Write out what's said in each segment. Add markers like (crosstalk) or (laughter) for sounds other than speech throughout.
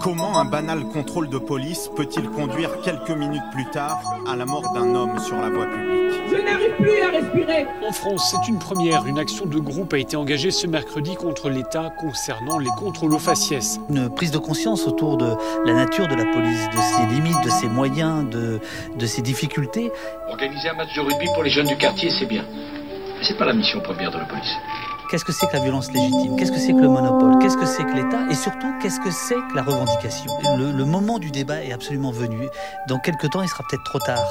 Comment un banal contrôle de police peut-il conduire quelques minutes plus tard à la mort d'un homme sur la voie publique? Je n'arrive plus à respirer En France, c'est une première. Une action de groupe a été engagée ce mercredi contre l'État concernant les contrôles aux faciès. Une prise de conscience autour de la nature de la police, de ses limites, de ses moyens, de, de ses difficultés. Organiser un match de rugby pour les jeunes du quartier, c'est bien. Mais c'est pas la mission première de la police. Qu'est-ce que c'est que la violence légitime? Qu'est-ce que c'est que le monopole? Qu'est-ce que c'est que l'État? Et surtout, qu'est-ce que c'est que la revendication? Le, le moment du débat est absolument venu. Dans quelques temps, il sera peut-être trop tard.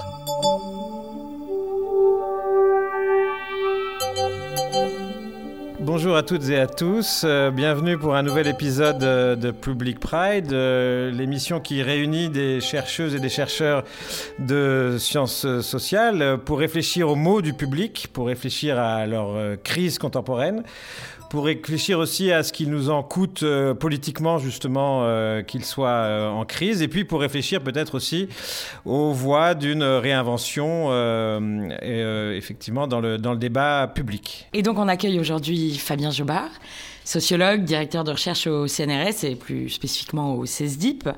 Bonjour à toutes et à tous, euh, bienvenue pour un nouvel épisode euh, de Public Pride, euh, l'émission qui réunit des chercheuses et des chercheurs de sciences sociales pour réfléchir aux mots du public, pour réfléchir à leur crise contemporaine, pour réfléchir aussi à ce qu'il nous en coûte euh, politiquement justement euh, qu'il soit euh, en crise, et puis pour réfléchir peut-être aussi aux voies d'une réinvention effectivement dans le, dans le débat public. Et donc on accueille aujourd'hui Fabien Jobard, sociologue, directeur de recherche au CNRS et plus spécifiquement au CESDIP.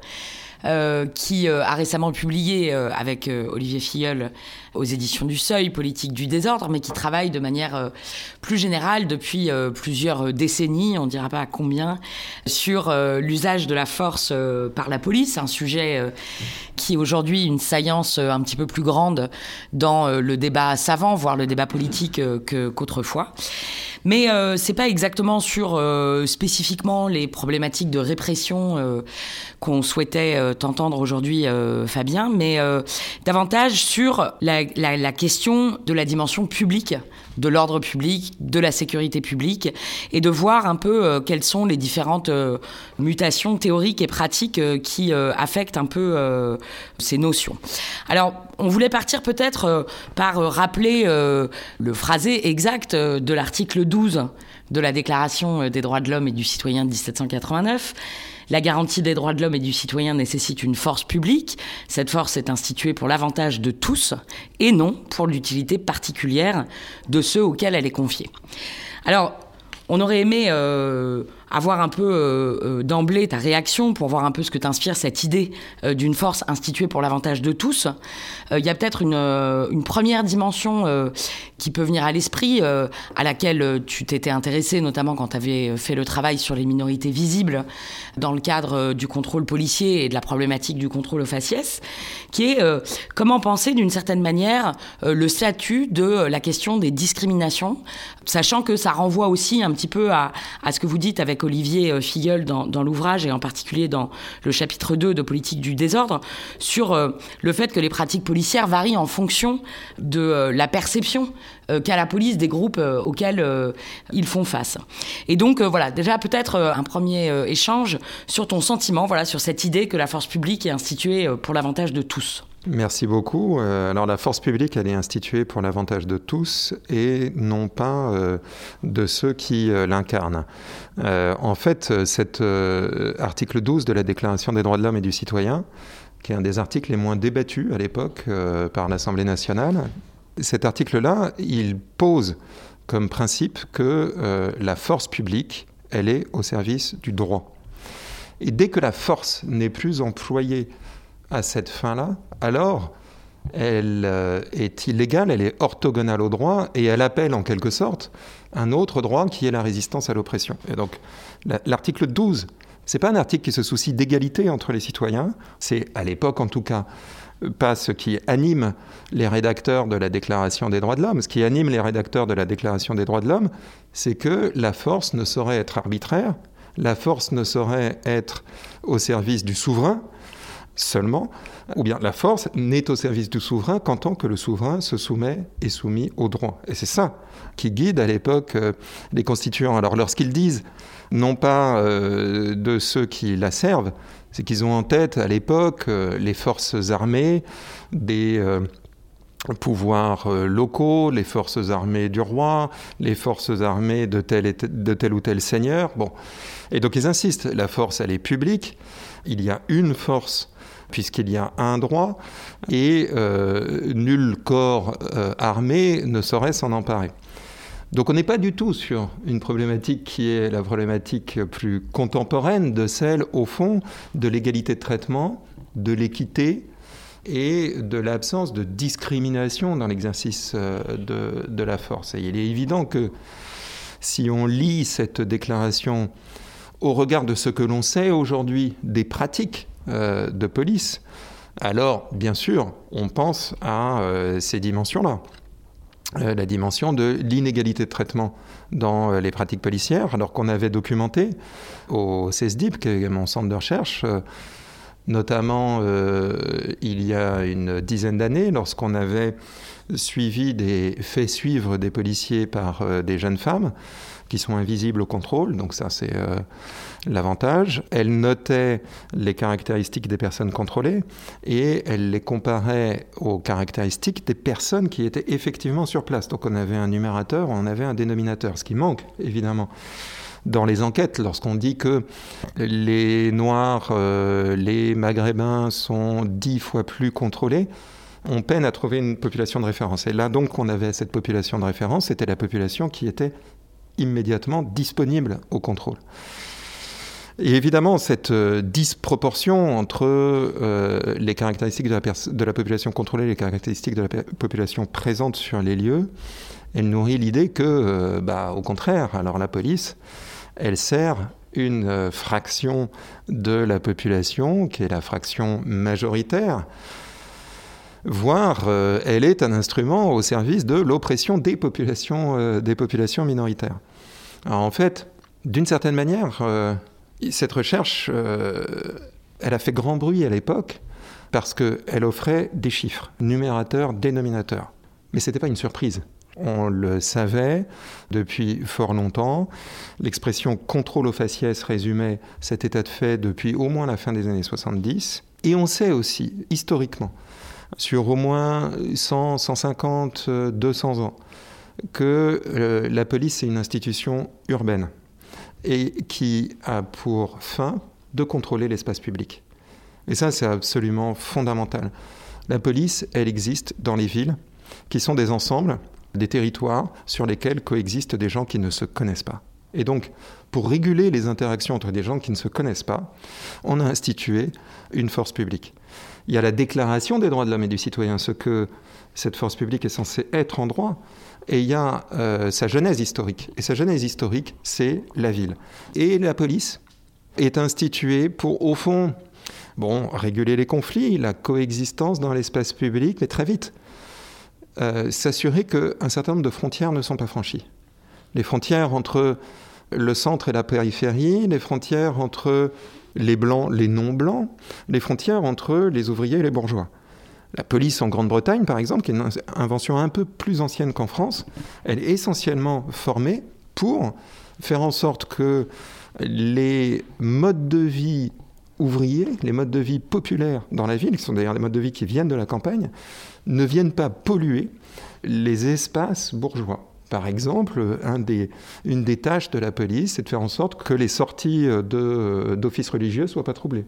Euh, qui euh, a récemment publié euh, avec Olivier Filleul aux éditions du Seuil, Politique du désordre, mais qui travaille de manière plus générale depuis plusieurs décennies, on ne dira pas combien, sur l'usage de la force par la police, un sujet qui aujourd'hui une saillance un petit peu plus grande dans le débat savant, voire le débat politique que- qu'autrefois. Mais euh, c'est pas exactement sur euh, spécifiquement les problématiques de répression euh, qu'on souhaitait euh, t'entendre aujourd'hui, Fabien, mais davantage sur la question de la dimension publique, de l'ordre public, de la sécurité publique, et de voir un peu euh, quelles sont les différentes euh, mutations théoriques et pratiques euh, qui affectent un peu ces notions. Alors, on voulait partir peut-être par rappeler le phrasé exact de l'article 12 de la Déclaration des droits de l'homme et du citoyen de 1789. La garantie des droits de l'homme et du citoyen nécessite une force publique. Cette force est instituée pour l'avantage de tous et non pour l'utilité particulière de ceux auxquels elle est confiée. Alors, on aurait aimé euh, avoir un peu euh, euh, d'emblée ta réaction pour voir un peu ce que t'inspire cette idée euh, d'une force instituée pour l'avantage de tous. Il y a peut-être une, première dimension qui peut venir à l'esprit, à laquelle tu t'étais intéressé, notamment quand tu avais fait le travail sur les minorités visibles dans le cadre du contrôle policier et de la problématique du contrôle aux faciès, qui est comment penser d'une certaine manière le statut de la question des discriminations, sachant que ça renvoie aussi un petit peu à ce que vous dites avec Olivier euh, Filleul dans, l'ouvrage et en particulier dans le chapitre 2 de Politique du désordre, sur euh, le fait que les pratiques policières varient en fonction de euh, la perception qu'a la police des groupes auxquels ils font face. Et donc voilà, déjà peut-être un premier échange sur ton sentiment, voilà, sur cette idée que la force publique est instituée pour l'avantage de tous. Merci beaucoup. Euh, alors la force publique, elle est instituée pour l'avantage de tous et non pas euh, de ceux qui euh, l'incarnent. En fait, cet article 12 de la Déclaration des droits de l'homme et du citoyen, qui est un des articles les moins débattus à l'époque par l'Assemblée nationale, cet article-là, il pose comme principe que la force publique, elle est au service du droit. Et dès que la force n'est plus employée à cette fin-là, alors elle euh, est illégale, elle est orthogonale au droit et elle appelle en quelque sorte un autre droit qui est la résistance à l'oppression. Et donc la- l'article 12, c'est pas un article qui se soucie d'égalité entre les citoyens, c'est à l'époque en tout cas pas ce qui anime les rédacteurs de la Déclaration des droits de l'homme. Ce qui anime les rédacteurs de la Déclaration des droits de l'homme, c'est que la force ne saurait être arbitraire, la force ne saurait être au service du souverain seulement, ou bien la force n'est au service du souverain qu'en tant que le souverain se soumet et soumis au droit. Et c'est ça qui guide à l'époque euh, les constituants. Alors lorsqu'ils disent, non pas euh, de ceux qui la servent, c'est qu'ils ont en tête à l'époque euh, les forces armées des, pouvoirs locaux, les forces armées du roi, les forces armées de tel, de tel ou tel seigneur. Bon. Et donc ils insistent, la force, elle est publique, il y a une force puisqu'il y a un droit, et nul corps armé ne saurait s'en emparer. Donc on n'est pas du tout sur une problématique qui est la problématique plus contemporaine de celle, au fond, de l'égalité de traitement, de l'équité et de l'absence de discrimination dans l'exercice euh, de, la force. Et il est évident que si on lit cette déclaration au regard de ce que l'on sait aujourd'hui des pratiques euh, de police, alors bien sûr, on pense à euh, ces dimensions-là. Euh, la dimension de l'inégalité de traitement dans les pratiques policières, alors qu'on avait documenté au CESDIP, qui est mon centre de recherche, euh, notamment il y a une dizaine d'années, lorsqu'on avait suivi des fait suivre des policiers par des jeunes femmes qui sont invisibles au contrôle, donc ça c'est l'avantage. Elle notait les caractéristiques des personnes contrôlées et elle les comparait aux caractéristiques des personnes qui étaient effectivement sur place. Donc on avait un numérateur, on avait un dénominateur, ce qui manque évidemment dans les enquêtes, lorsqu'on dit que les Noirs, euh, les Maghrébins sont dix fois plus contrôlés, on peine à trouver une population de référence. Et là donc on avait cette population de référence, c'était la population qui était immédiatement disponible au contrôle. Et évidemment, cette euh, disproportion entre euh, les caractéristiques de la, population contrôlée et les caractéristiques de la population présente sur les lieux, elle nourrit l'idée que, bah, au contraire, alors la police, elle sert une fraction de la population, qui est la fraction majoritaire, voire elle est un instrument au service de l'oppression des populations, des populations minoritaires. Alors en fait, d'une certaine manière, cette recherche, euh, elle a fait grand bruit à l'époque parce qu'elle offrait des chiffres, numérateurs, dénominateurs. Mais ce n'était pas une surprise. On le savait depuis fort longtemps. L'expression contrôle aux faciès résumait cet état de fait depuis au moins la fin des années 70. Et on sait aussi, historiquement, sur au moins 100, 150, 200 ans, que euh, la police est une institution urbaine et qui a pour fin de contrôler l'espace public. Et ça, c'est absolument fondamental. La police, elle existe dans les villes, qui sont des ensembles, des territoires sur lesquels coexistent des gens qui ne se connaissent pas. Et donc, pour réguler les interactions entre des gens qui ne se connaissent pas, on a institué une force publique. Il y a la déclaration des droits de l'homme et du citoyen, ce que cette force publique est censée être en droit, et il y a euh, sa genèse historique. Et sa genèse historique, c'est la ville. Et la police est instituée pour, au fond, bon, réguler les conflits, la coexistence dans l'espace public, mais très vite, euh, s'assurer qu'un certain nombre de frontières ne sont pas franchies. Les frontières entre le centre et la périphérie, les frontières entre les blancs, les non-blancs, les frontières entre les ouvriers et les bourgeois. La police en Grande-Bretagne, par exemple, qui est une invention un peu plus ancienne qu'en France, elle est essentiellement formée pour faire en sorte que les modes de vie ouvriers, les modes de vie populaires dans la ville, qui sont d'ailleurs des modes de vie qui viennent de la campagne, ne viennent pas polluer les espaces bourgeois. Par exemple, une des tâches de la police, c'est de faire en sorte que les sorties d'offices religieux ne soient pas troublées,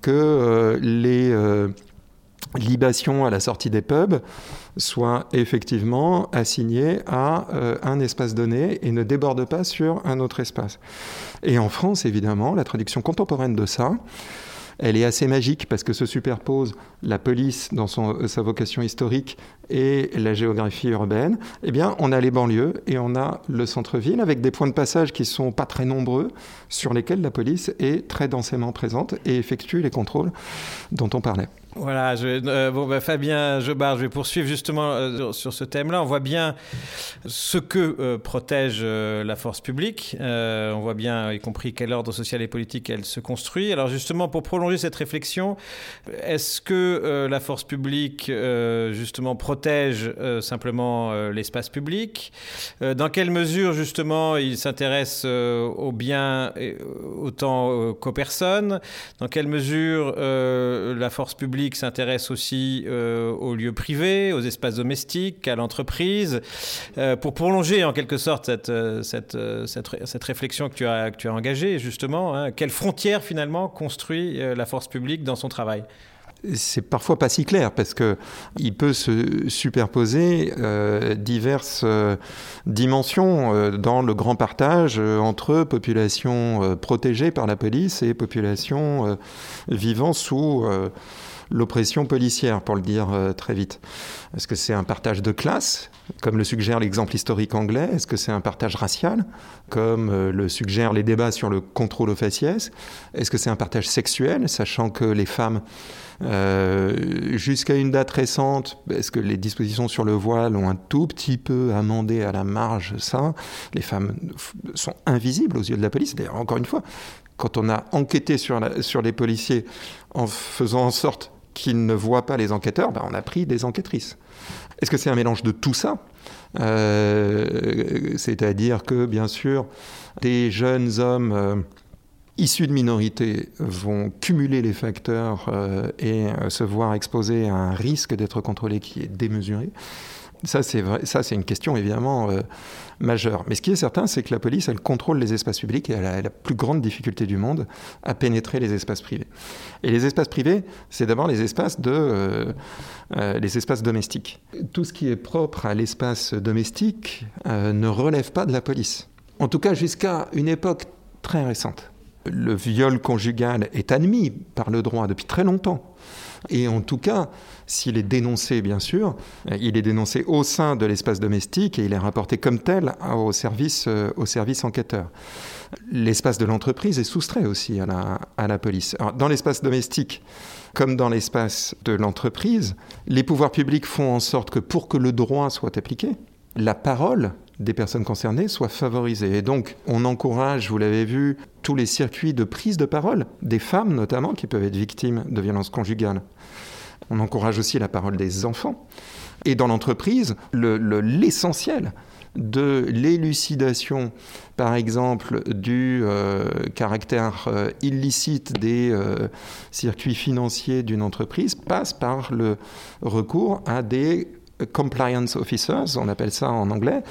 que euh, les, euh, libation à la sortie des pubs soit effectivement assigné à euh, un espace donné et ne déborde pas sur un autre espace. Et en France, évidemment, la traduction contemporaine de ça, elle est assez magique parce que se superpose la police dans son, sa vocation historique et la géographie urbaine. Eh bien, on a les banlieues et on a le centre-ville avec des points de passage qui sont pas très nombreux sur lesquels la police est très densément présente et effectue les contrôles dont on parlait. Voilà, euh, bon, bah, Fabien Jobard, je vais poursuivre justement euh, sur ce thème-là. On voit bien ce que euh, protège la force publique. on voit bien, y compris quel ordre social et politique elle se construit. Alors justement, pour prolonger cette réflexion, est-ce que la force publique justement protège simplement l'espace public? Dans quelle mesure justement il s'intéresse aux biens autant qu'aux personnes? Dans quelle mesure la force publique public s'intéresse aussi aux lieux privés, aux espaces domestiques, à l'entreprise. pour prolonger en quelque sorte cette, cette, cette, réflexion que tu as, que tu as engagée, justement, hein, quelle frontière finalement construit la force publique dans son travail? C'est parfois pas si clair parce que il peut se superposer euh, diverses euh, dimensions euh, dans le grand partage entre populations protégées par la police et populations vivant sous l'oppression policière, pour le dire très vite. Est-ce que c'est un partage de classe, comme le suggère l'exemple historique anglais? Est-ce que c'est un partage racial, comme le suggèrent les débats sur le contrôle aux faciès? Est-ce que c'est un partage sexuel, sachant que les femmes euh, jusqu'à une date récente, est-ce que les dispositions sur le voile ont un tout petit peu amendé à la marge ça? Les femmes sont invisibles aux yeux de la police. D'ailleurs, encore une fois, quand on a enquêté sur les policiers en faisant en sorte qu'ils ne voient pas les enquêteurs, ben on a pris des enquêtrices. Est-ce que c'est un mélange de tout ça? Euh, C'est-à-dire que, bien sûr, des jeunes hommes... Euh, issus de minorités vont cumuler les facteurs euh, et se voir exposés à un risque d'être contrôlés qui est démesuré. Ça, c'est ça, c'est une question évidemment euh, majeure. Mais ce qui est certain, c'est que la police, elle contrôle les espaces publics et elle a la plus grande difficulté du monde à pénétrer les espaces privés. Et les espaces privés, c'est d'abord les espaces de, les espaces domestiques. Tout ce qui est propre à l'espace domestique ne relève pas de la police. En tout cas, jusqu'à une époque très récente le viol conjugal est admis par le droit depuis très longtemps. Et en tout cas, s'il est dénoncé, bien sûr, il est dénoncé au sein de l'espace domestique et il est rapporté comme tel au service, euh, au service enquêteur. L'espace de l'entreprise est soustrait aussi à la, à la police. dans l'espace domestique, comme dans l'espace de l'entreprise, les pouvoirs publics font en sorte que pour que le droit soit appliqué, la parole des personnes concernées soit favorisée. Et donc, on encourage, vous l'avez vu, tous les circuits de prise de parole, des femmes notamment, qui peuvent être victimes de violences conjugales. On encourage aussi la parole des enfants. Et dans l'entreprise, l'essentiel de l'élucidation, par exemple, du euh, caractère euh, illicite des euh, circuits financiers d'une entreprise passe par le recours à des compliance officers, on appelle ça en anglais,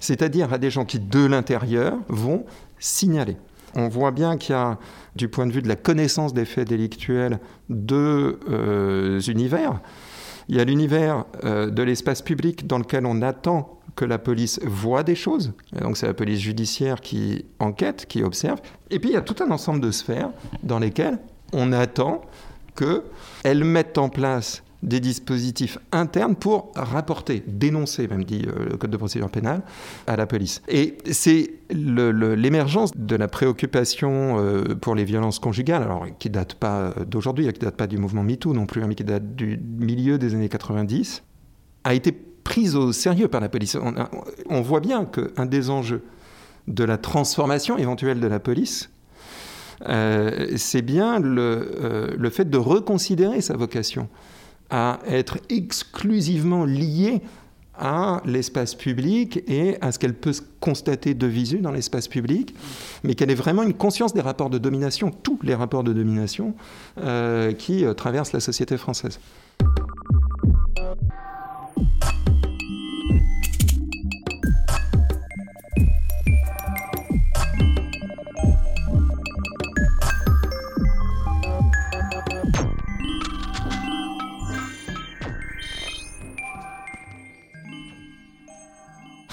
c'est-à-dire à des gens qui, de l'intérieur, vont signaler. On voit bien qu'il y a, du point de vue de la connaissance des faits délictuels, deux euh, univers. Il y a l'univers euh, de l'espace public dans lequel on attend que la police voit des choses. donc c'est la police judiciaire qui enquête, qui observe. Et puis il y a tout un ensemble de sphères dans lesquelles on attend qu'elles mettent en place des dispositifs internes pour rapporter, dénoncer, même dit euh, le Code de procédure pénale, à la police. Et c'est l'émergence de la préoccupation euh, pour les violences conjugales, alors qui date pas d'aujourd'hui, qui date pas du mouvement MeToo non plus, hein, mais qui date du milieu des années 90, a été prise au sérieux par la police. On, voit bien qu'un des enjeux de la transformation éventuelle de la police, euh, c'est bien le fait de reconsidérer sa vocation à être exclusivement liée à l'espace public et à ce qu'elle peut constater de visu dans l'espace public, mais qu'elle ait vraiment une conscience des rapports de domination, tous les rapports de domination euh, qui euh, traversent la société française.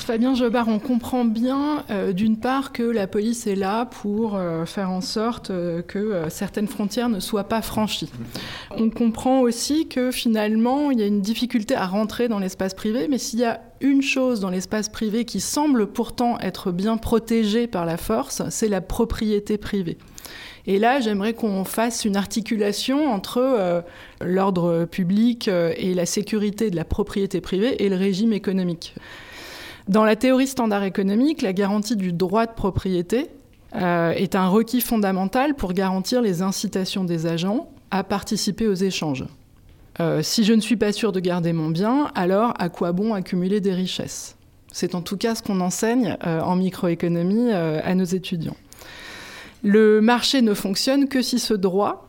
Fabien Jobard, on comprend bien euh, d'une part que la police est là pour euh, faire en sorte euh, que certaines frontières ne soient pas franchies. On comprend aussi que finalement, il y a une difficulté à rentrer dans l'espace privé, mais s'il y a une chose dans l'espace privé qui semble pourtant être bien protégée par la force, c'est la propriété privée. Et là, j'aimerais qu'on fasse une articulation entre l'ordre public et la sécurité de la propriété privée et le régime économique. Dans la théorie standard économique, la garantie du droit de propriété euh, est un requis fondamental pour garantir les incitations des agents à participer aux échanges. Euh, si je ne suis pas sûr de garder mon bien, alors à quoi bon accumuler des richesses? C'est en tout cas ce qu'on enseigne euh, en microéconomie à nos étudiants. Le marché ne fonctionne que si ce droit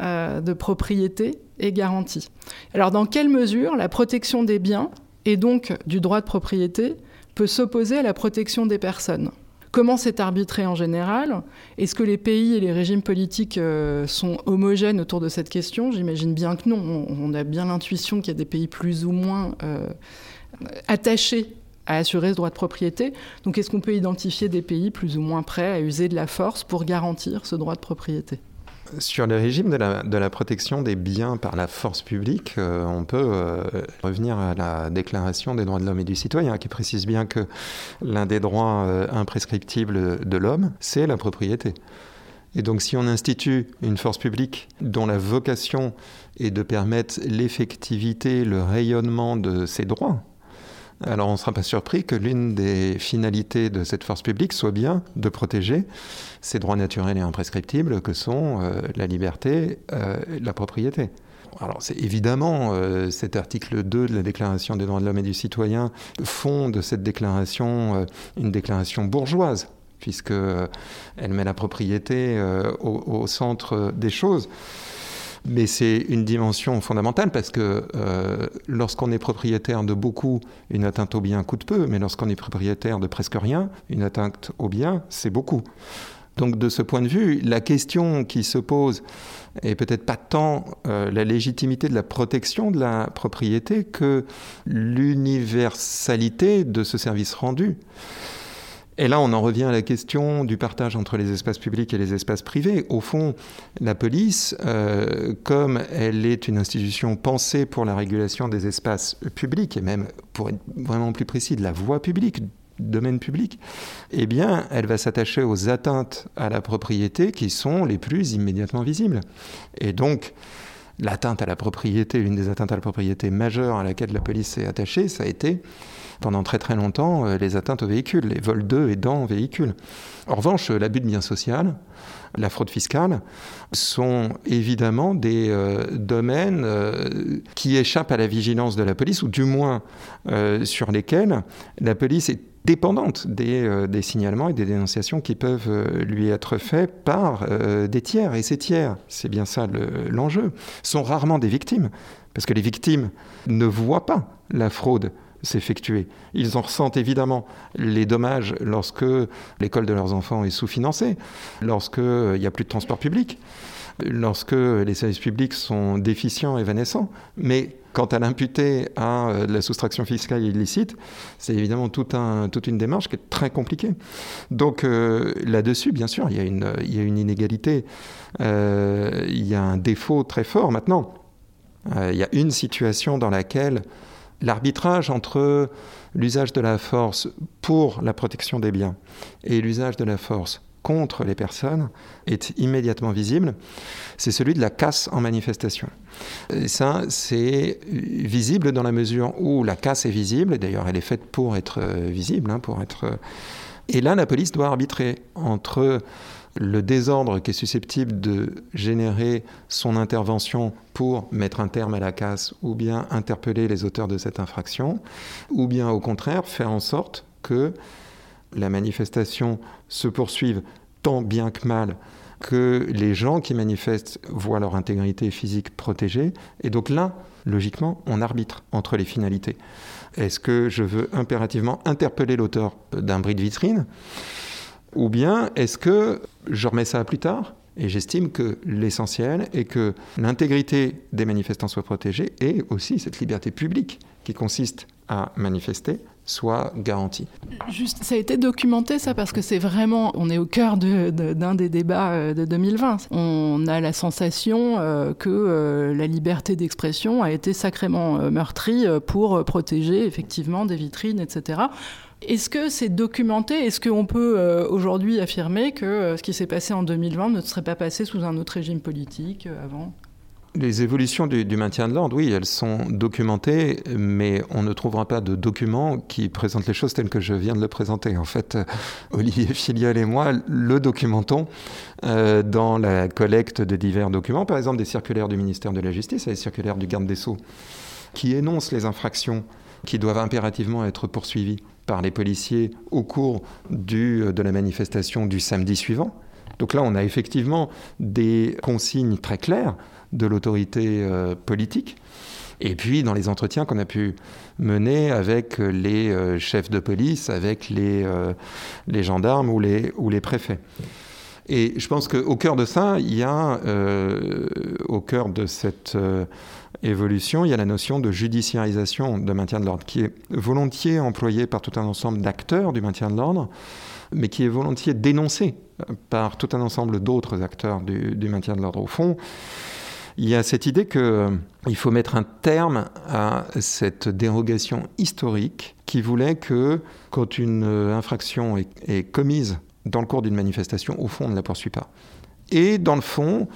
de propriété est garantie. Alors dans quelle mesure la protection des biens et donc du droit de propriété peut s'opposer à la protection des personnes Comment c'est arbitré en général? Est-ce que les pays et les régimes politiques euh, sont homogènes autour de cette question? J'imagine bien que non. On, a bien l'intuition qu'il y a des pays plus ou moins euh, attachés à assurer ce droit de propriété. Donc est-ce qu'on peut identifier des pays plus ou moins prêts à user de la force pour garantir ce droit de propriété? Sur le régime de la, protection des biens par la force publique, euh, on peut euh, revenir à la Déclaration des droits de l'homme et du citoyen, qui précise bien que l'un des droits euh, imprescriptibles de l'homme, c'est la propriété. Et donc si on institue une force publique dont la vocation est de permettre l'effectivité, le rayonnement de ses droits, alors on ne sera pas surpris que l'une des finalités de cette force publique soit bien de protéger ces droits naturels et imprescriptibles que sont euh, la liberté, euh, la propriété. Alors c'est évidemment euh, cet article 2 de la Déclaration des droits de l'homme et du citoyen font de cette déclaration une déclaration bourgeoise puisque elle met la propriété au, centre des choses. Mais c'est une dimension fondamentale parce que euh, lorsqu'on est propriétaire de beaucoup, une atteinte au bien coûte peu, mais lorsqu'on est propriétaire de presque rien, une atteinte au bien, c'est beaucoup. Donc de ce point de vue, la question qui se pose est peut-être pas tant euh, la légitimité de la protection de la propriété que l'universalité de ce service rendu. Et là, on en revient à la question du partage entre les espaces publics et les espaces privés. Au fond, la police, euh, comme elle est une institution pensée pour la régulation des espaces publics, et même, pour être vraiment plus précis, de la voie publique, domaine public, eh bien, elle va s'attacher aux atteintes à la propriété qui sont les plus immédiatement visibles. Et donc, l'atteinte à la propriété, l'une des atteintes à la propriété majeures à laquelle la police s'est attachée, ça a été pendant très très longtemps euh, les atteintes aux véhicules, les vols de et dans véhicules. En revanche, l'abus de biens social, la fraude fiscale sont évidemment des euh, domaines euh, qui échappent à la vigilance de la police, ou du moins sur lesquels la police est dépendante des, signalements et des dénonciations qui peuvent lui être faits par des tiers. Et ces tiers, c'est bien ça l'enjeu, sont rarement des victimes, parce que les victimes ne voient pas la fraude s'effectuer. Ils en ressentent évidemment les dommages lorsque l'école de leurs enfants est sous-financée, lorsqu'il euh, n'y a plus de transport public, lorsque les services publics sont déficients, évanescents. Mais quant à l'imputer à euh, la soustraction fiscale illicite, c'est évidemment toute une démarche qui est très compliquée. Donc euh, là-dessus, bien sûr, il y a une inégalité, il y a un défaut très fort. Maintenant, il y a une situation dans laquelle l'arbitrage entre l'usage de la force pour la protection des biens et l'usage de la force contre les personnes est immédiatement visible, c'est celui de la casse en manifestation. Ça, c'est visible dans la mesure où la casse est visible, et d'ailleurs elle est faite pour être visible, hein, pour être... Et là, la police doit arbitrer entre le désordre qui est susceptible de générer son intervention pour mettre un terme à la casse ou bien interpeller les auteurs de cette infraction, ou bien au contraire faire en sorte que la manifestation se poursuive tant bien que mal, que les gens qui manifestent voient leur intégrité physique protégée. Et donc là, logiquement, on arbitre entre les finalités. Est-ce que je veux impérativement interpeller l'auteur d'un bris de vitrine ou bien est-ce que je remets ça à plus tard et j'estime que l'essentiel est que l'intégrité des manifestants soit protégée et aussi cette liberté publique qui consiste à manifester soit garantie. Juste, ça a été documenté ça parce que c'est vraiment, on est au cœur d'un des débats euh, de 2020. On a la sensation euh, que euh, la liberté d'expression a été sacrément meurtrie pour protéger effectivement des vitrines, etc. Est-ce que c'est documenté? Est-ce qu'on peut euh, aujourd'hui affirmer que euh, ce qui s'est passé en 2020 ne serait pas passé sous un autre régime politique euh, avant? Les évolutions du, maintien de l'ordre, oui, elles sont documentées, mais on ne trouvera pas de document qui présente les choses telles que je viens de le présenter. En fait, (laughs) Olivier Filiol et moi le documentons dans la collecte de divers documents, par exemple des circulaires du ministère de la Justice et des circulaires du garde des Sceaux, qui énoncent les infractions qui doivent impérativement être poursuivies par les policiers au cours du, euh, de la manifestation du samedi suivant. Donc là, on a effectivement des consignes très claires de l'autorité euh, politique. Et puis, dans les entretiens qu'on a pu mener avec les euh, chefs de police, avec les, les gendarmes ou les, ou les préfets. Et je pense qu'au cœur de ça, il y a, au cœur de cette évolution, il y a la notion de judiciarisation de maintien de l'ordre, qui est volontiers employée par tout un ensemble d'acteurs du maintien de l'ordre, mais qui est volontiers dénoncée par tout un ensemble d'autres acteurs du, maintien de l'ordre. Au fond, il y a cette idée qu'il euh, faut mettre un terme à cette dérogation historique qui voulait que quand une euh, infraction est, commise dans le cours d'une manifestation, au fond, on ne la poursuit pas. Et dans le fond,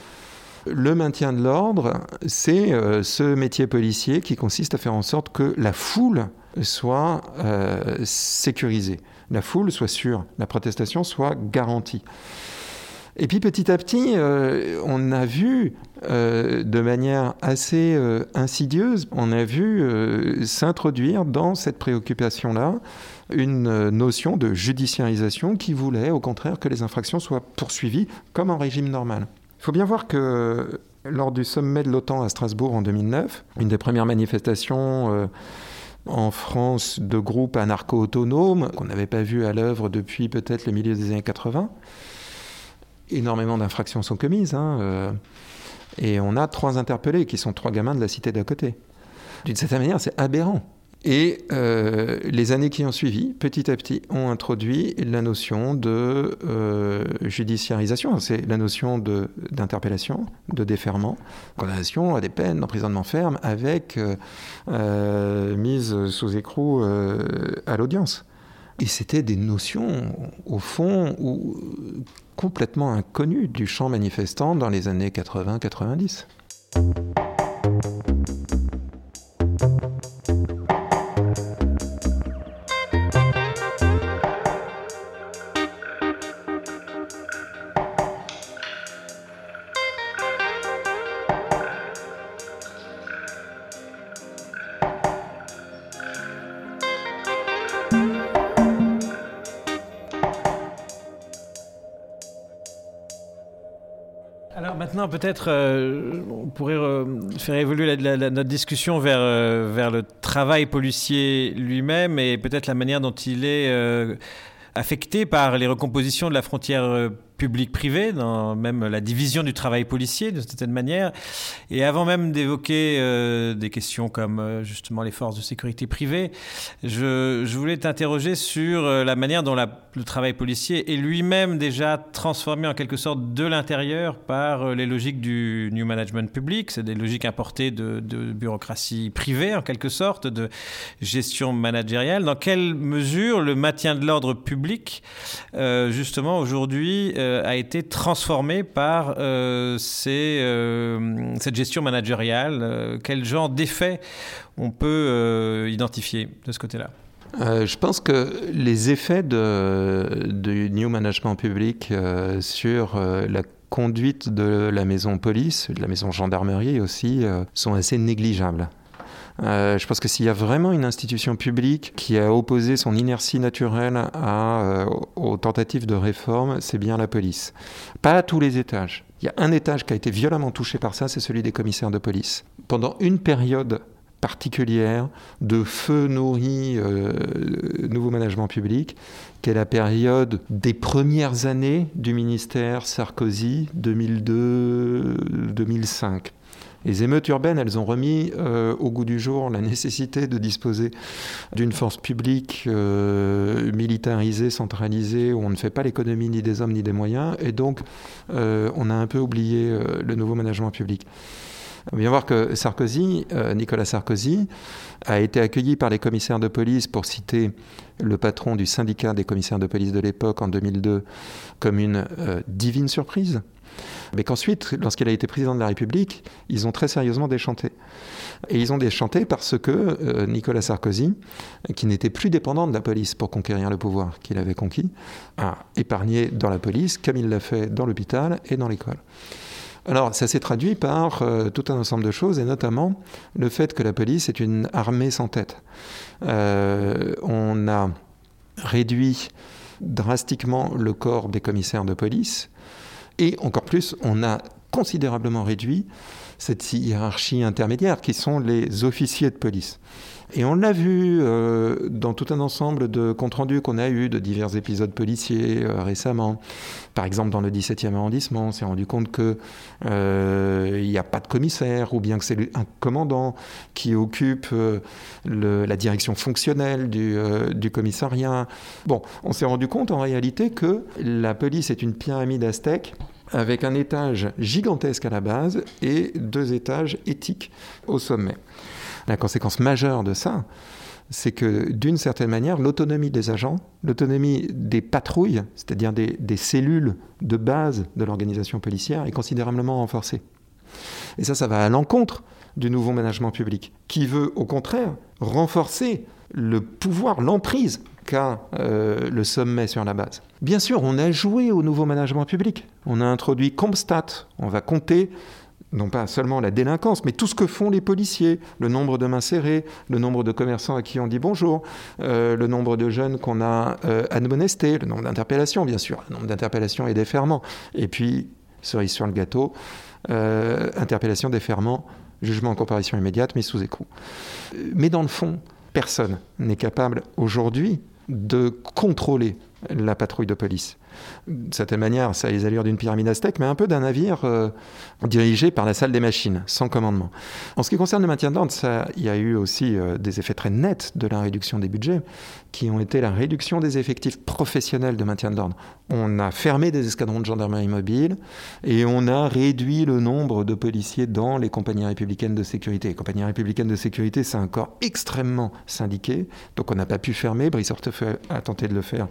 le maintien de l'ordre, c'est euh, ce métier policier qui consiste à faire en sorte que la foule soit sécurisée, la foule soit sûre, la protestation soit garantie. Et puis petit à petit, euh, on a vu euh, de manière assez euh, insidieuse, on a vu s'introduire dans cette préoccupation-là une notion de judiciarisation qui voulait au contraire que les infractions soient poursuivies comme en régime normal. Il faut bien voir que lors du sommet de l'OTAN à Strasbourg en 2009, une des premières manifestations en France de groupes anarcho-autonomes qu'on n'avait pas vu à l'œuvre depuis peut-être le milieu des années 80, énormément d'infractions sont commises. Hein, euh, et on a trois interpellés qui sont trois gamins de la cité d'à côté. D'une certaine manière, c'est aberrant. Et euh, les années qui ont suivi, petit à petit, ont introduit la notion de euh, judiciarisation. C'est la notion d'interpellation, de, déferment, condamnation à des peines d'emprisonnement ferme avec mise sous écrou à l'audience. Et c'était des notions, au fond, complètement inconnu du champ manifestant dans les années 80-90. Peut-être, euh, on pourrait euh, faire évoluer notre discussion vers, euh, vers le travail policier lui-même et peut-être la manière dont il est affecté par les recompositions de la frontière public-privé, dans même la division du travail policier de certaine manière. Et avant même d'évoquer euh, des questions comme euh, justement les forces de sécurité privées, je, je voulais t'interroger sur euh, la manière dont le travail policier est lui-même déjà transformé en quelque sorte de l'intérieur par les logiques du new management public, c'est des logiques importées de, de, bureaucratie privée en quelque sorte, de gestion managériale. Dans quelle mesure le maintien de l'ordre public, justement aujourd'hui, euh, a été transformé par euh, euh, cette gestion managériale Quel genre d'effets on peut identifier de ce côté-là? Je pense que les effets de, du New Management Public sur la conduite de la maison police, de la maison gendarmerie aussi, sont assez négligeables. Euh, je pense que s'il y a vraiment une institution publique qui a opposé son inertie naturelle euh, aux tentatives de réforme, c'est bien la police. Pas à tous les étages. Il y a un étage qui a été violemment touché par ça, c'est celui des commissaires de police. Pendant une période particulière de feu nourri euh, nouveau management public, qui est la période des premières années du ministère Sarkozy 2002-2005. Les émeutes urbaines, elles ont remis euh, au goût du jour la nécessité de disposer d'une force publique euh, militarisée, centralisée, où on ne fait pas l'économie ni des hommes ni des moyens, et donc euh, on a un peu oublié le nouveau management public. On vient voir que Sarkozy, Nicolas Sarkozy, a été accueilli par les commissaires de police, pour citer le patron du syndicat des commissaires de police de l'époque en 2002, comme une divine surprise mais qu'ensuite, lorsqu'il a été président de la République, ils ont très sérieusement déchanté. Et ils ont déchanté parce que euh, Nicolas Sarkozy, qui n'était plus dépendant de la police pour conquérir le pouvoir qu'il avait conquis, a épargné dans la police, comme il l'a fait dans l'hôpital et dans l'école. Alors, ça s'est traduit par euh, tout un ensemble de choses, et notamment le fait que la police est une armée sans tête. Euh, on a réduit drastiquement le corps des commissaires de police, Et encore plus, on a considérablement réduit cette hiérarchie intermédiaire qui sont les officiers de police. Et on l'a vu euh, dans tout un ensemble de comptes rendus qu'on a eu de divers épisodes policiers euh, récemment. Par exemple, dans le 17e arrondissement, on s'est rendu compte qu'il euh, n'y a pas de commissaire, ou bien que c'est un commandant qui occupe la direction fonctionnelle du, du, commissariat. Bon, on s'est rendu compte en réalité que la police est une pyramide aztèque avec un étage gigantesque à la base et deux étages éthiques au sommet. La conséquence majeure de ça, c'est que d'une certaine manière, l'autonomie des agents, l'autonomie des patrouilles, c'est-à-dire des, cellules de base de l'organisation policière, est considérablement renforcée. Et ça, ça va à l'encontre du nouveau management public, qui veut au contraire renforcer le pouvoir, l'emprise qu'a euh, le sommet sur la base. Bien sûr, on a joué au nouveau management public. On a introduit Compstat. On va compter non pas seulement la délinquance, mais tout ce que font les policiers, le nombre de mains serrées, le nombre de commerçants à qui on dit bonjour, euh, le nombre de jeunes qu'on a euh, admonestés, le nombre d'interpellations, bien sûr, le nombre d'interpellations et déferments. Et puis, cerise sur le gâteau, euh, interpellation, déferment, jugement en comparaison immédiate, mais sous écrou. Mais dans le fond, personne n'est capable aujourd'hui de contrôler la patrouille de police de certaine manière, ça a les allures d'une pyramide aztèque, mais un peu d'un navire euh, dirigé par la salle des machines, sans commandement. En ce qui concerne le maintien de l'ordre, il y a eu aussi euh, des effets très nets de la réduction des budgets, qui ont été la réduction des effectifs professionnels de maintien de l'ordre. On a fermé des escadrons de gendarmerie mobile et on a réduit le nombre de policiers dans les compagnies républicaines de sécurité. Les compagnies républicaines de sécurité, c'est un corps extrêmement syndiqué, donc on n'a pas pu fermer. Brice Hortefeux a tenté de le faire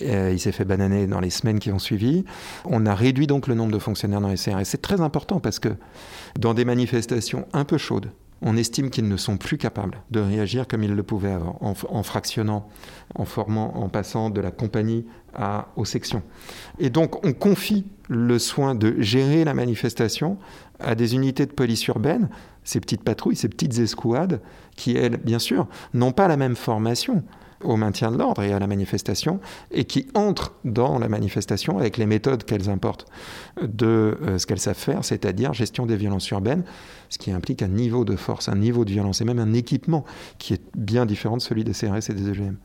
il s'est fait bananer dans les semaines qui ont suivi. On a réduit donc le nombre de fonctionnaires dans les CRS. C'est très important parce que dans des manifestations un peu chaudes, on estime qu'ils ne sont plus capables de réagir comme ils le pouvaient avant, en, fractionnant, en formant, en passant de la compagnie à, aux sections. Et donc on confie le soin de gérer la manifestation à des unités de police urbaine, ces petites patrouilles, ces petites escouades, qui, elles, bien sûr, n'ont pas la même formation au maintien de l'ordre et à la manifestation, et qui entrent dans la manifestation avec les méthodes qu'elles importent de euh, ce qu'elles savent faire, c'est-à-dire gestion des violences urbaines, ce qui implique un niveau de force, un niveau de violence et même un équipement qui est bien différent de celui des CRS et des EGM.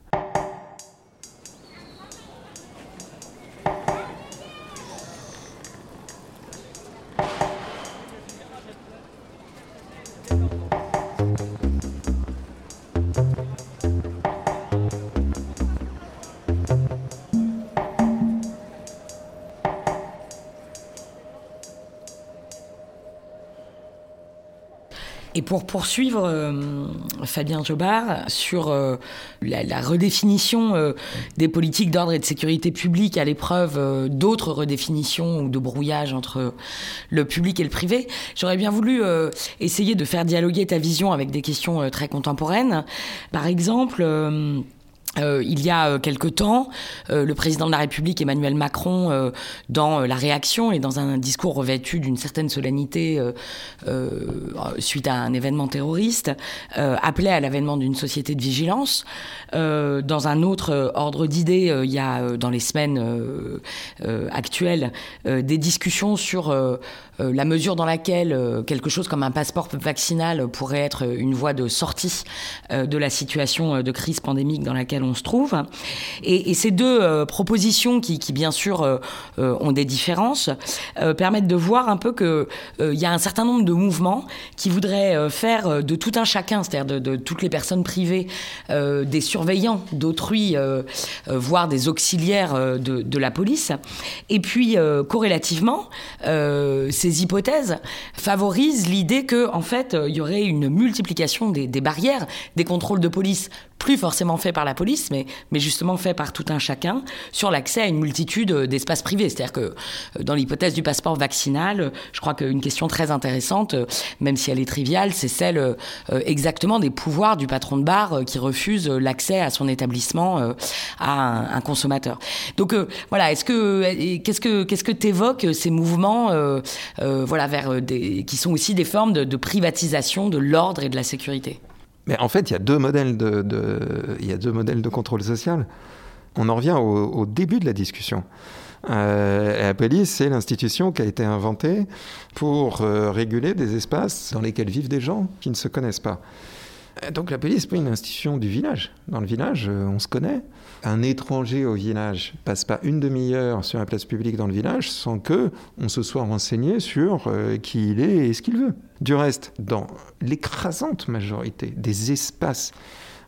Et pour poursuivre, euh, Fabien Jobard, sur euh, la, redéfinition euh, des politiques d'ordre et de sécurité publique à l'épreuve d'autres redéfinitions ou de brouillage entre le public et le privé, j'aurais bien voulu essayer de faire dialoguer ta vision avec des questions très contemporaines. Par exemple, euh, il y a euh, quelque temps, euh, le président de la République Emmanuel Macron, dans la réaction et dans un discours revêtu d'une certaine solennité suite à un événement terroriste, appelait à l'avènement d'une société de vigilance. dans un autre ordre d'idées, il y a dans les semaines actuelles des discussions sur la mesure dans laquelle quelque chose comme un passeport vaccinal pourrait être une voie de sortie de la situation de crise pandémique dans laquelle on se trouve. Et, ces deux euh, propositions qui, bien sûr euh, euh, ont des différences permettent de voir un peu que il y a un certain nombre de mouvements qui voudraient faire de tout un chacun, c'est-à-dire de, toutes les personnes privées, des surveillants d'autrui, voire des auxiliaires de, la police. Et puis corrélativement, ces hypothèses favorisent l'idée que en fait il y aurait une multiplication des, des barrières, des contrôles de police plus forcément fait par la police, mais, justement fait par tout un chacun, sur l'accès à une multitude d'espaces privés. C'est-à-dire que euh, dans l'hypothèse du passeport vaccinal, je crois qu'une question très intéressante, euh, même si elle est triviale, c'est celle euh, exactement des pouvoirs du patron de bar qui refuse l'accès à son établissement à un, consommateur. Donc voilà, est-ce que qu'est-ce que qu'est-ce que t'évoques ces mouvements, voilà, vers qui sont aussi des formes de privatisation de l'ordre et de la sécurité? Mais en fait, il y a deux modèles de, il y a deux modèles de contrôle social. On en revient au, début de la discussion. la police, c'est l'institution qui a été inventée pour réguler des espaces dans lesquels vivent des gens qui ne se connaissent pas. Donc la police, c'est une institution du village. Dans le village, on se connaît un étranger au village passe pas une demi-heure sur la place publique dans le village sans que on se soit renseigné sur euh, qui il est et ce qu'il veut. Du reste, dans l'écrasante majorité des espaces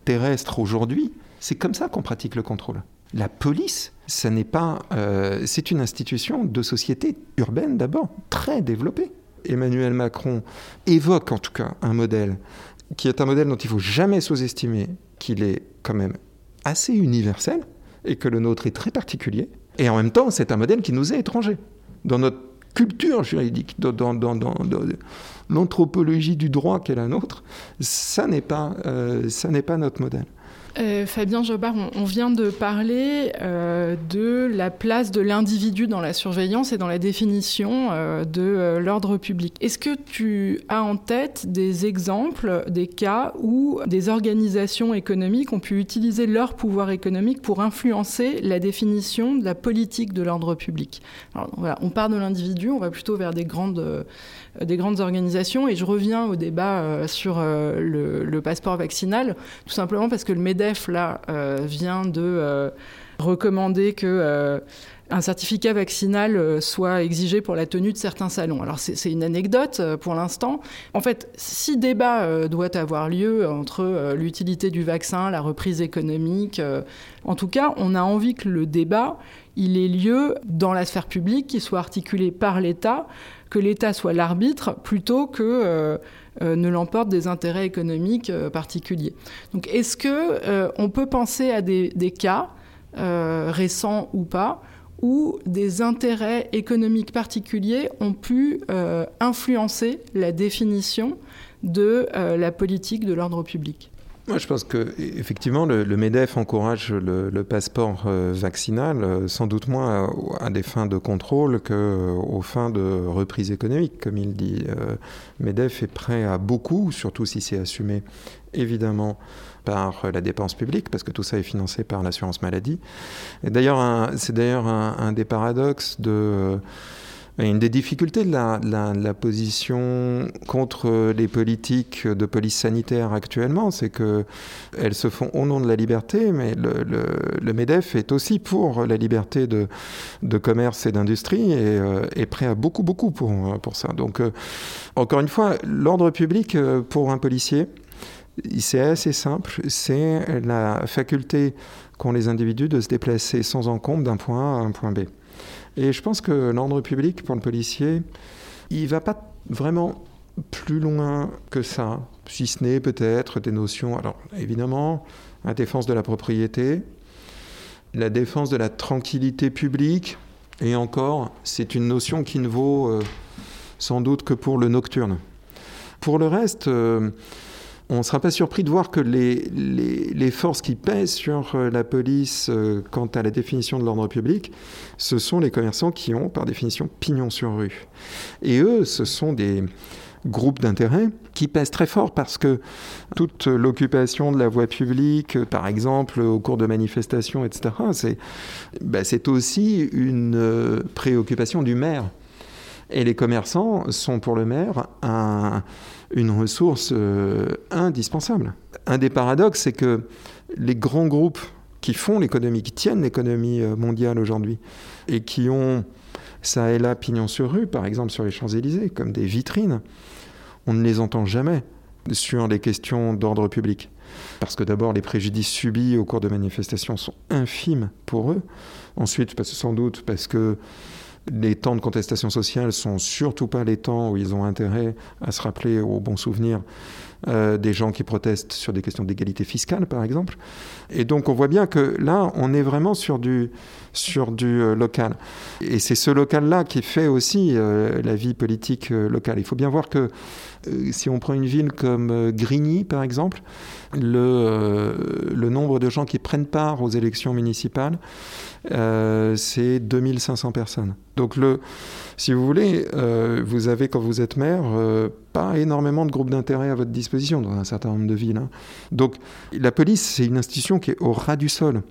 terrestres aujourd'hui, c'est comme ça qu'on pratique le contrôle. La police, n'est pas, euh, c'est une institution de société urbaine d'abord très développée. Emmanuel Macron évoque en tout cas un modèle qui est un modèle dont il faut jamais sous-estimer qu'il est quand même assez universel et que le nôtre est très particulier. Et en même temps, c'est un modèle qui nous est étranger. Dans notre culture juridique, dans, dans, dans, l'anthropologie du droit qu'est la nôtre, ça n'est pas, euh, ça n'est pas notre modèle. Euh, Fabien Jobard, on, vient de parler euh, de la place de l'individu dans la surveillance et dans la définition euh, de l'ordre public. Est-ce que tu as en tête des exemples, des cas où des organisations économiques ont pu utiliser leur pouvoir économique pour influencer la définition de la politique de l'ordre public? On part de l'individu, on va plutôt vers des grandes des grandes organisations. Et je reviens au débat sur le, passeport vaccinal, tout simplement parce que le MEDEF, là, euh, vient de recommander que un certificat vaccinal soit exigé pour la tenue de certains salons. Alors c'est une anecdote pour l'instant. En fait, si débat doit avoir lieu entre l'utilité du vaccin, la reprise économique, en tout cas, on a envie que le débat, il ait lieu dans la sphère publique, qu'il soit articulé par l'État, que l'État soit l'arbitre plutôt que euh, euh, ne l'emporte des intérêts économiques euh, particuliers. Donc est-ce que on peut penser à des cas récents ou pas où des intérêts économiques particuliers ont pu influencer la définition de la politique de l'ordre public? Moi, je pense que effectivement, le, MEDEF encourage le, passeport euh, vaccinal, euh, sans doute moins à, des fins de contrôle qu'aux euh, fins de reprise économique, comme il dit. MEDEF est prêt à beaucoup, surtout si c'est assumé évidemment par la dépense publique, parce que tout ça est financé par l'assurance maladie. Et d'ailleurs, c'est d'ailleurs un, des paradoxes de une des difficultés de la, position contre les politiques de police sanitaire actuellement, c'est qu'elles se font au nom de la liberté, mais le, MEDEF est aussi pour la liberté de, commerce et d'industrie et euh, est prêt à beaucoup, beaucoup pour, pour ça. Donc, euh, encore une fois, l'ordre public euh, pour un policier, c'est assez simple, c'est la faculté qu'ont les individus de se déplacer sans encombre d'un point A à un point B. Et je pense que l'ordre public, pour le policier, il va pas vraiment plus loin que ça, si ce n'est peut-être des notions. Alors, évidemment, la défense de la propriété, la défense de la tranquillité publique, et encore, c'est une notion qui ne vaut euh, sans doute que pour le nocturne. Pour le reste, euh, on ne sera pas surpris de voir que les, forces qui pèsent sur euh, la police euh, quant à la définition de l'ordre public, ce sont les commerçants qui ont, par définition, pignon sur rue. Et eux, ce sont des groupes d'intérêt qui pèsent très fort parce que toute l'occupation de la voie publique, par exemple au cours de manifestations, etc., c'est bah, aussi une euh, préoccupation du maire. Et les commerçants sont pour le maire un une ressource euh, indispensable. Un des paradoxes, c'est que les grands groupes qui font l'économie, qui tiennent l'économie euh, mondiale aujourd'hui, et qui ont ça et là pignon sur rue, par exemple sur les Champs-Élysées, comme des vitrines, on ne les entend jamais sur les questions d'ordre public. Parce que d'abord, les préjudices subis au cours de manifestations sont infimes pour eux. Ensuite, parce, sans doute parce que les temps de contestation sociale sont surtout pas les temps où ils ont intérêt à se rappeler au bon souvenir euh, des gens qui protestent sur des questions d'égalité fiscale, par exemple. Et donc on voit bien que là, on est vraiment sur du, sur du euh, local. Et c'est ce local-là qui fait aussi euh, la vie politique locale. Il faut bien voir que si on prend une ville comme Grigny, par exemple, le, le nombre de gens qui prennent part aux élections municipales, c'est 2500 personnes. Donc le si vous voulez, euh, vous avez, quand vous êtes maire, euh, pas énormément de groupes d'intérêt à votre disposition dans un certain nombre de villes. Hein. Donc la police, c'est une institution qui est au ras du sol.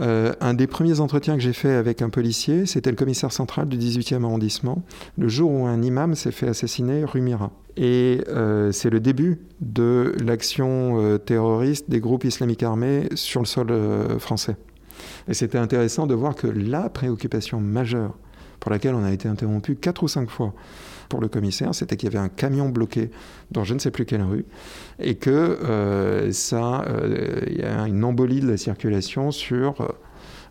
Euh, un des premiers entretiens que j'ai fait avec un policier, c'était le commissaire central du 18e arrondissement, le jour où un imam s'est fait assassiner rue Mira. Et euh, c'est le début de l'action euh, terroriste des groupes islamiques armés sur le sol français. Et c'était intéressant de voir que la préoccupation majeure pour laquelle on a été interrompu quatre ou cinq fois pour le commissaire, c'était qu'il y avait un camion bloqué dans je ne sais plus quelle rue et que euh, ça, euh, il y a une embolie de la circulation sur, euh,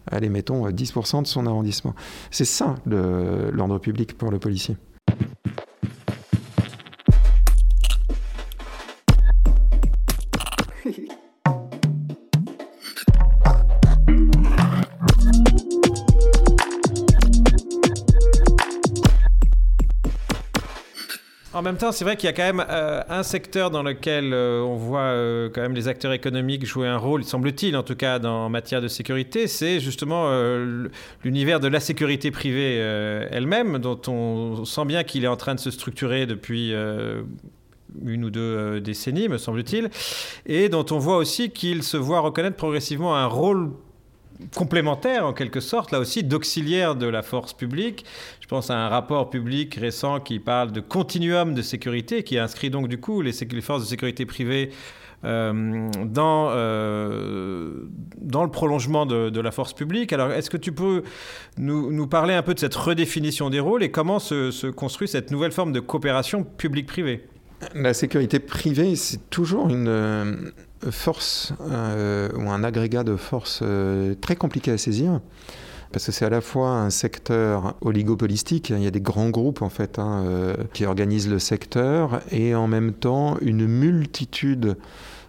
allez, mettons 10% de son arrondissement. C'est ça l'ordre public pour le policier. C'est vrai qu'il y a quand même euh, un secteur dans lequel euh, on voit euh, quand même les acteurs économiques jouer un rôle, semble-t-il en tout cas, dans, en matière de sécurité, c'est justement l'univers de la sécurité privée elle-même, dont on sent bien qu'il est en train de se structurer depuis une ou deux décennies, me semble-t-il, et dont on voit aussi qu'il se voit reconnaître progressivement un rôle complémentaire en quelque sorte, là aussi, d'auxiliaire de la force publique. Je pense à un rapport public récent qui parle de continuum de sécurité, qui inscrit donc du coup les, forces de sécurité privées euh, dans, euh, dans le prolongement de, la force publique. Alors, est-ce que tu peux nous, parler un peu de cette redéfinition des rôles et comment se construit cette nouvelle forme de coopération publique-privée? La sécurité privée, c'est toujours une force euh, ou un agrégat de force euh, très compliqué à saisir parce que c'est à la fois un secteur oligopolistique, il y a des grands groupes en fait hein, euh, qui organisent le secteur, et en même temps une multitude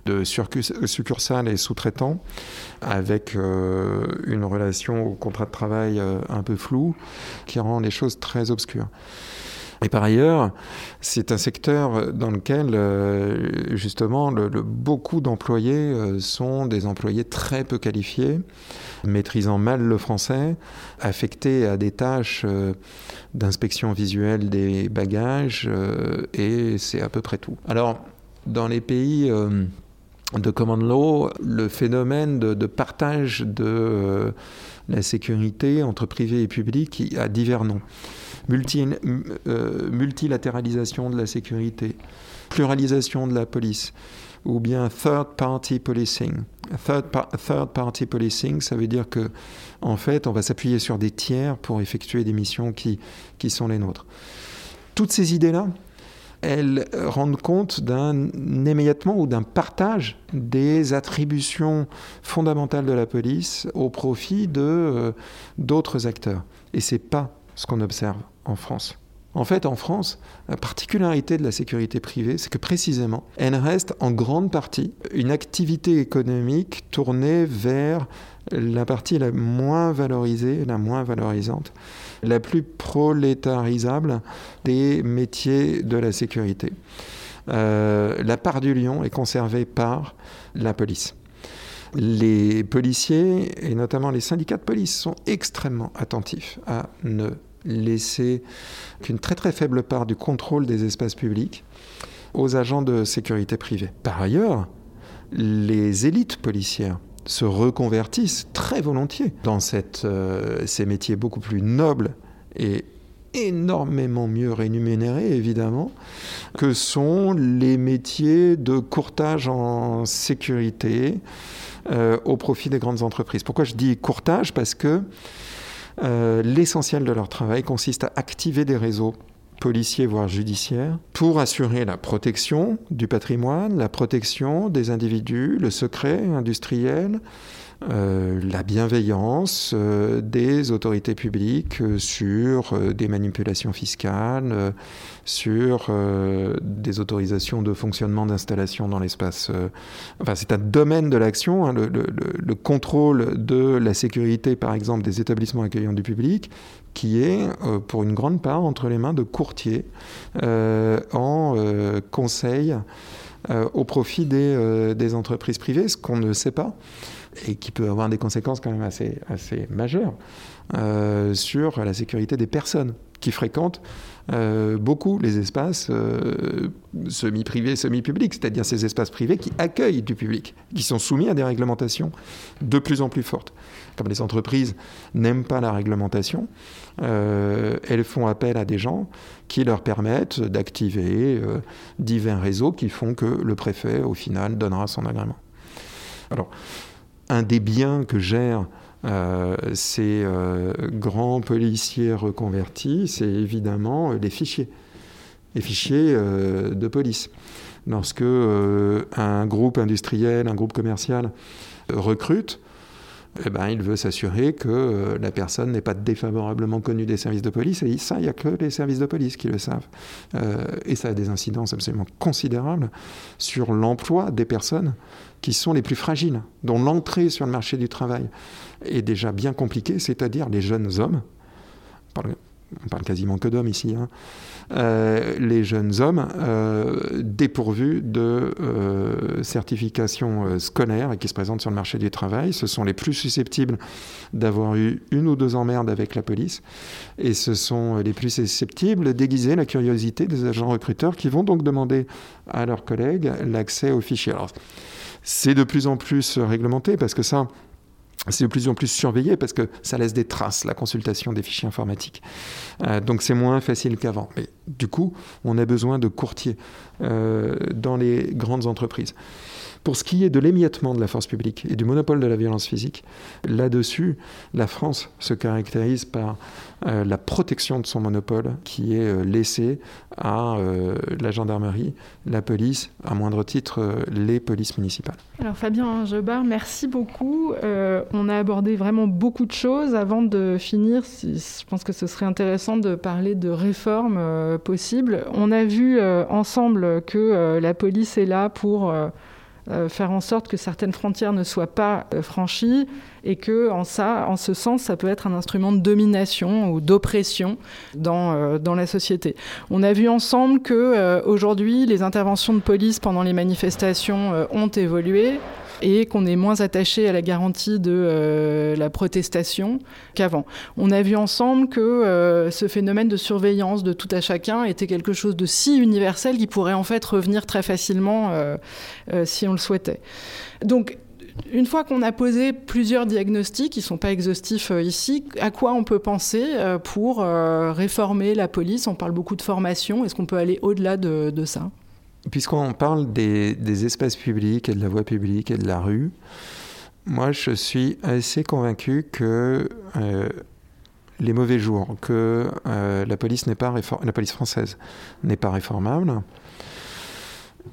de succursales et sous-traitants, avec une relation au contrat de travail un peu floue, qui rend les choses très obscures. Et par ailleurs, c'est un secteur dans lequel, euh, justement, beaucoup d'employés euh, sont des employés très peu qualifiés, maîtrisant mal le français, affectés à des tâches euh, d'inspection visuelle des bagages, et c'est à peu près tout. Alors, dans les pays de common law, le phénomène de, partage de la sécurité entre privé et public a divers noms. Euh, multilatéralisation de la sécurité, pluralisation de la police, ou bien third party policing. Third, third, party policing, ça veut dire que en fait, on va s'appuyer sur des tiers pour effectuer des missions qui, qui sont les nôtres. Toutes ces idées-là, elles rendent compte d'un éméettement ou d'un partage des attributions fondamentales de la police au profit de euh, d'autres acteurs. Et c'est pas ce qu'on observe en France. En fait, en France, la particularité de la sécurité privée, c'est que précisément, elle reste en grande partie une activité économique tournée vers la partie la moins valorisée, la moins valorisante, la plus prolétarisable des métiers de la sécurité. Euh, la part du lion est conservée par la police. Les policiers, et notamment les syndicats de police, sont extrêmement attentifs à ne laisser qu'une très très faible part du contrôle des espaces publics aux agents de sécurité privée. Par ailleurs, les élites policières se reconvertissent très volontiers dans euh, ces métiers beaucoup plus nobles et énormément mieux rémunérés, évidemment, que sont les métiers de courtage en sécurité euh, au profit des grandes entreprises. Pourquoi je dis courtage? Parce que euh, l'essentiel de leur travail consiste à activer des réseaux policiers, voire judiciaires, pour assurer la protection du patrimoine, la protection des individus, le secret industriel, euh, la bienveillance euh, des autorités publiques euh, sur des manipulations fiscales, sur des autorisations de fonctionnement d'installations dans l'espace. enfin, c'est un domaine de l'action, hein, le, le, contrôle de la sécurité, par exemple, des établissements accueillants du public, qui est, pour une grande part, entre les mains de courtiers en conseil au profit des entreprises privées, ce qu'on ne sait pas et qui peut avoir des conséquences quand même assez, assez majeures euh, sur la sécurité des personnes qui fréquentent euh, beaucoup les espaces euh, semi-privés, semi-publics, c'est-à-dire ces espaces privés qui accueillent du public, qui sont soumis à des réglementations de plus en plus fortes. Comme les entreprises n'aiment pas la réglementation, elles font appel à des gens qui leur permettent d'activer divers réseaux qui font que le préfet, au final, donnera son agrément. Alors, un des biens que gère euh, ces euh, grands policiers reconvertis, c'est évidemment les fichiers, les fichiers euh, de police. Lorsque un groupe industriel, un groupe commercial recrute, eh ben, il veut s'assurer que la personne n'est pas défavorablement connue des services de police. Et ça, il n'y a que les services de police qui le savent. et ça a des incidences absolument considérables sur l'emploi des personnes qui sont les plus fragiles, dont l'entrée sur le marché du travail est déjà bien compliquée, c'est-à-dire les jeunes hommes. On parle, parle quasiment que d'hommes ici. Hein. Euh, les jeunes hommes euh, dépourvus de euh, certification scolaire et qui se présentent sur le marché du travail. Ce sont les plus susceptibles d'avoir eu une ou deux emmerdes avec la police et ce sont les plus susceptibles d'aiguiser la curiosité des agents recruteurs qui vont donc demander à leurs collègues l'accès aux fichiers. Alors, c'est de plus en plus réglementé parce que ça, c'est de plus en plus surveillé parce que ça laisse des traces, la consultation des fichiers informatiques. Euh, donc c'est moins facile qu'avant. Mais du coup, on a besoin de courtiers euh, dans les grandes entreprises. Pour ce qui est de l'émiettement de la force publique et du monopole de la violence physique, là-dessus, la France se caractérise par euh, la protection de son monopole qui est euh, laissée à euh, la gendarmerie, la police, à moindre titre les polices municipales. Alors Fabien Jebard, merci beaucoup. on a abordé vraiment beaucoup de choses. Avant de finir, je pense que ce serait intéressant de parler de réformes possibles. On a vu ensemble que la police est là pour faire en sorte que certaines frontières ne soient pas euh, franchies et que en ce sens, ça peut être un instrument de domination ou d'oppression dans, euh, dans la société. On a vu ensemble que aujourd'hui, les interventions de police pendant les manifestations ont évolué et qu'on est moins attaché à la garantie de euh, la protestation qu'avant. On a vu ensemble que euh, ce phénomène de surveillance de tout à chacun était quelque chose de si universel qu'il pourrait en fait revenir très facilement euh, si on le souhaitait. Donc une fois qu'on a posé plusieurs diagnostics, qui ne sont pas exhaustifs ici, à quoi on peut penser pour réformer la police? On parle beaucoup de formation. Est-ce qu'on peut aller au-delà de ça? Puisqu'on parle des, espaces publics et de la voie publique et de la rue, moi je suis assez convaincu que euh, les mauvais jours, que euh, la police n'est pas la police française n'est pas réformable,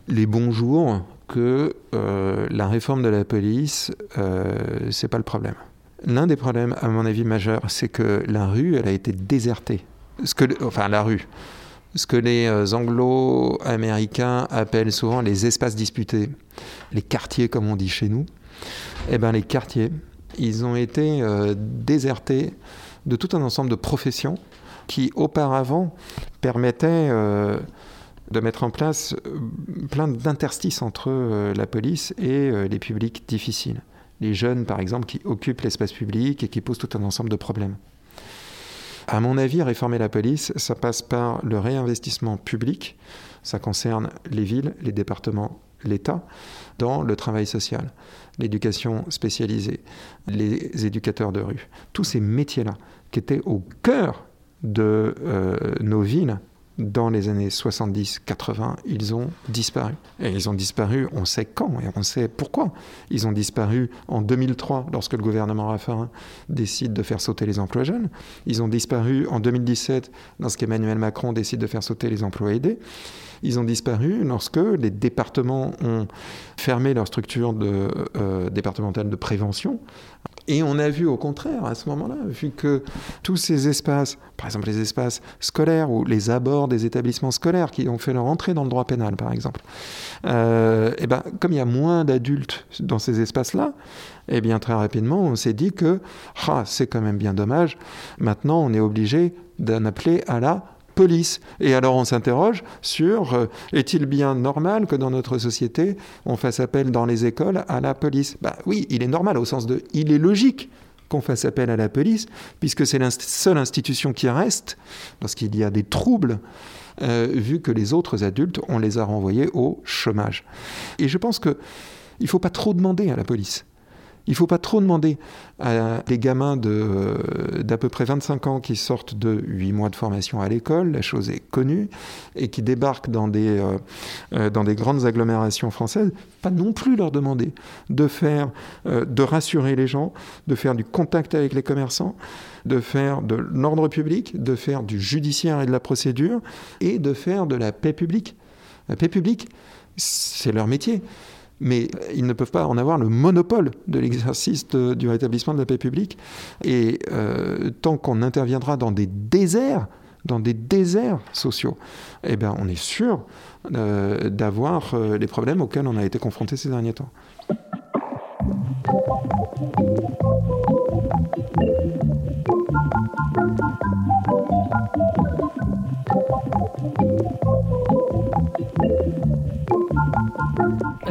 les bons jours, que euh, la réforme de la police, c'est pas le problème. L'un des problèmes, à mon avis, majeur, c'est que la rue, elle a été désertée. Enfin, la rue ce que les euh, anglo-américains appellent souvent les espaces disputés, les quartiers comme on dit chez nous, eh bien les quartiers, ils ont été euh, désertés de tout un ensemble de professions qui auparavant permettaient euh, de mettre en place plein d'interstices entre la police et les publics difficiles. Les jeunes, par exemple, qui occupent l'espace public et qui posent tout un ensemble de problèmes. À mon avis, réformer la police, ça passe par le réinvestissement public. Ça concerne les villes, les départements, l'État, dans le travail social, l'éducation spécialisée, les éducateurs de rue. Tous ces métiers-là qui étaient au cœur de euh, nos villes dans les années 70-80, ils ont disparu. Et ils ont disparu, on sait quand et on sait pourquoi. Ils ont disparu en 2003, lorsque le gouvernement Raffarin décide de faire sauter les emplois jeunes. Ils ont disparu en 2017, lorsqu'Emmanuel Macron décide de faire sauter les emplois aidés. Ils ont disparu lorsque les départements ont fermé leur structure de, euh, départementale de prévention. Et on a vu au contraire à ce moment-là, vu que tous ces espaces, par exemple les espaces scolaires ou les abords des établissements scolaires qui ont fait leur entrée dans le droit pénal, par exemple, et euh, eh ben, comme il y a moins d'adultes dans ces espaces-là, eh bien très rapidement on s'est dit que ah, c'est quand même bien dommage, maintenant on est obligé d'en appeler à la police. Et alors on s'interroge sur euh, est-il bien normal que dans notre société on fasse appel dans les écoles à la police? Bah oui, il est normal au sens de il est logique qu'on fasse appel à la police, puisque c'est la seule institution qui reste lorsqu'il y a des troubles. Euh, vu que les autres adultes, on les a renvoyés au chômage. Et je pense qu'il ne faut pas trop demander à la police. Il ne faut pas trop demander à des gamins euh, d'à peu près 25 ans qui sortent de 8 mois de formation à l'école, la chose est connue, et qui débarquent dans des, euh, euh, dans des grandes agglomérations françaises, pas non plus leur demander de faire, de rassurer les gens, de faire du contact avec les commerçants, de faire de l'ordre public, de faire du judiciaire et de la procédure, et de faire de la paix publique. La paix publique, c'est leur métier mais ils ne peuvent pas en avoir le monopole de l'exercice du rétablissement de la paix publique. Et euh, tant qu'on interviendra dans des déserts, dans des déserts sociaux, eh bien, on est sûr euh, d'avoir euh, les problèmes auxquels on a été confronté ces derniers temps.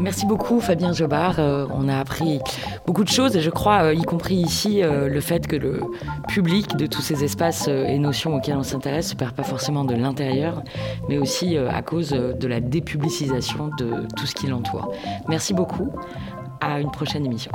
Merci beaucoup Fabien Jobard. Euh, on a appris beaucoup de choses et je crois, euh, y compris ici, euh, le fait que le public de tous ces espaces et notions auxquels on s'intéresse ne perd pas forcément de l'intérieur, mais aussi à cause de la dépublicisation de tout ce qui l'entoure. Merci beaucoup. À une prochaine émission.